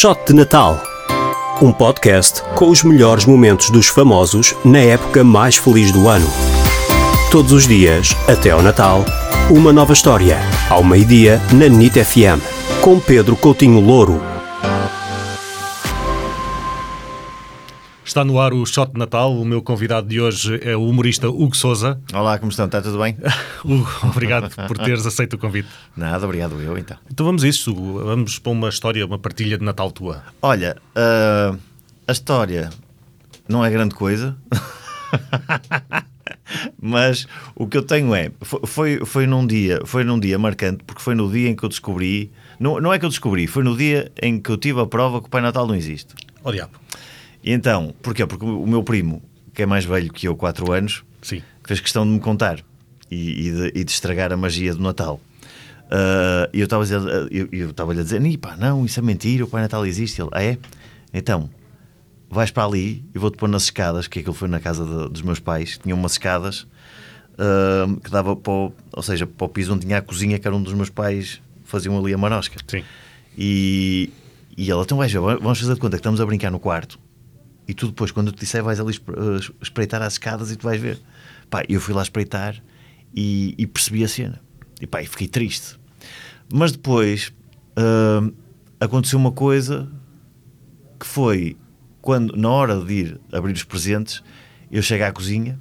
Shot de Natal. Um podcast com os melhores momentos dos famosos na época mais feliz do ano. Todos os dias, até ao Natal, uma nova história. Ao meio-dia, na NIT FM. Com Pedro Coutinho Louro. Está no ar o Shot de Natal. O meu convidado de hoje é o humorista Hugo Souza. Olá, como estão? Está tudo bem? Hugo, obrigado por teres aceito o convite. Nada, obrigado eu então. Então vamos a isso, Hugo. Vamos para uma história, uma partilha de Natal tua. Olha, uh, a história não é grande coisa, mas o que eu tenho é foi, foi, num dia foi num dia marcante porque foi no dia em que eu descobri não, não é que eu descobri foi no dia em que eu tive a prova que o Pai Natal não existe. Oh diabo. E então, porquê? Porque o meu primo, que é mais velho que eu, 4 anos, Sim. fez questão de me contar e, e, de, e de estragar a magia do Natal. Uh, e eu estava eu estava-lhe a dizer: pá, não, isso é mentira, o Pai Natal existe. Ele, ah, é? Então, vais para ali e vou-te pôr nas escadas, que aquilo foi na casa de, dos meus pais, tinha umas escadas uh, que dava para o, ou seja, para o piso onde tinha a cozinha, que era um dos meus pais, faziam ali a marosca. Sim. E, e ela, então vais ver, vamos fazer de conta que estamos a brincar no quarto e tu depois, quando eu te disser, vais ali eh, espreitar as escadas e tu vais ver. Pá, eu fui lá espreitar e, e percebi a cena. E pá, e fiquei triste. Mas depois uh, aconteceu uma coisa que foi quando, na hora de ir abrir os presentes, eu cheguei à cozinha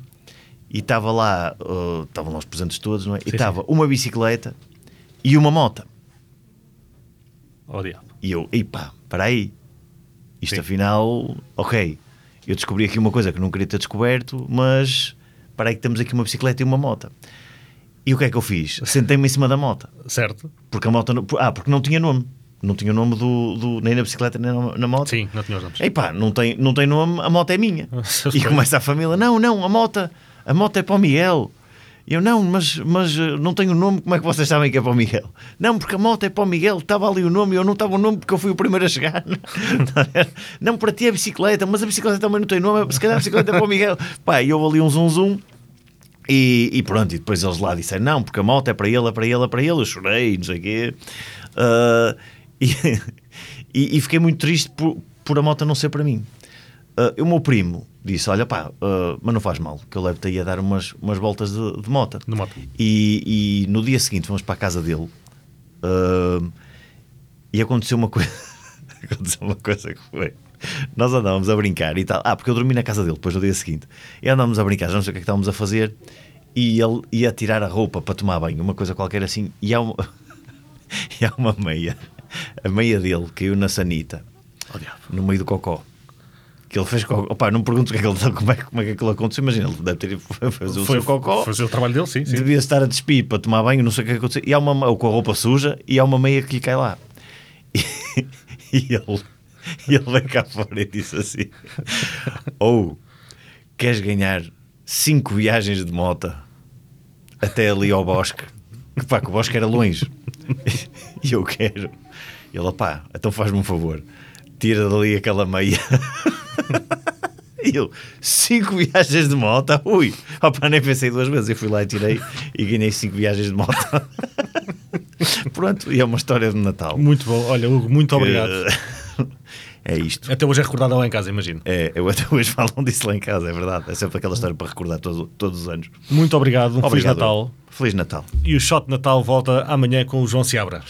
e estava lá, uh, estavam lá os presentes todos, não é? E estava uma bicicleta e uma moto. Oh diabo. E eu, ei pá, para aí, isto Sim. afinal, ok, eu descobri aqui uma coisa que não queria ter descoberto, mas para aí que temos aqui uma bicicleta e uma moto. E o que é que eu fiz? Sentei-me em cima da moto. Certo? Porque a moto. não- Ah, porque não tinha nome. Não tinha nome do, do- nem na bicicleta nem na, na moto. Sim, não tinha os nomes. Ei pá, não tem, não tem nome, a moto é minha. E começa a família: não, não, a moto, a moto é para o Miguel. Eu, não, mas, mas eh, não tenho o nome, como é que vocês sabem que é para o Miguel? Não, porque a moto é para o Miguel, estava ali o nome eu não estava o nome porque eu fui o primeiro a chegar. não, para ti é bicicleta, mas a bicicleta também não tem nome, se calhar a bicicleta é para o Miguel. Pá, e houve ali um zum zum. E, e pronto, e depois eles lá disseram: não, porque a moto é para ele, é para ele, é para ele. Eu chorei, não sei o quê. Ah, e, e, e fiquei muito triste por, por a moto não ser para mim. E o meu primo disse: Olha, pá, ah, mas não faz mal, que eu levo-te aí a dar umas, umas voltas de, de moto. De moto. E, e no dia seguinte fomos para a casa dele ah, e aconteceu uma coisa. aconteceu uma coisa que foi. Nós andávamos a brincar e tal. Ah, porque eu dormi na casa dele depois no dia seguinte. E andávamos a brincar, já não sei o que é que estávamos a fazer. E ele ia tirar a roupa para tomar banho, uma coisa qualquer assim. E há uma, e há uma meia. A meia dele caiu na sanita, Oh no meio do cocó. Que ele fez cocó. Opa, não pergunto o que é que ele, como, é, como é que aquilo aconteceu. Imagina, ele deve ter ido fazer o seu cocó. Fazer o trabalho dele, sim. sim. Devia estar a despir para tomar banho, não sei o que aconteceu. E há uma ou com a roupa suja e há uma meia que lhe cai lá. E, e ele, e ele veio cá fora e disse assim: Ou queres ganhar cinco viagens de moto até ali ao bosque? Que pá, que o bosque era longe. E eu quero. E ele, pá, então faz-me um favor, tira dali aquela meia. E eu, cinco viagens de moto? Ui, opa, nem pensei duas vezes. Eu fui lá e tirei e ganhei cinco viagens de moto. Pronto, e é uma história de Natal. Muito bom. Olha, Hugo, muito obrigado. Que- É isto. Até hoje é recordado lá em casa, imagino. É, eu até hoje falam disso lá em casa, é verdade. É sempre aquela história para recordar todo- todos os anos. Muito obrigado. Um Feliz Obrigado. Natal. Feliz Natal. E o Shot de Natal volta amanhã com o João Seabra.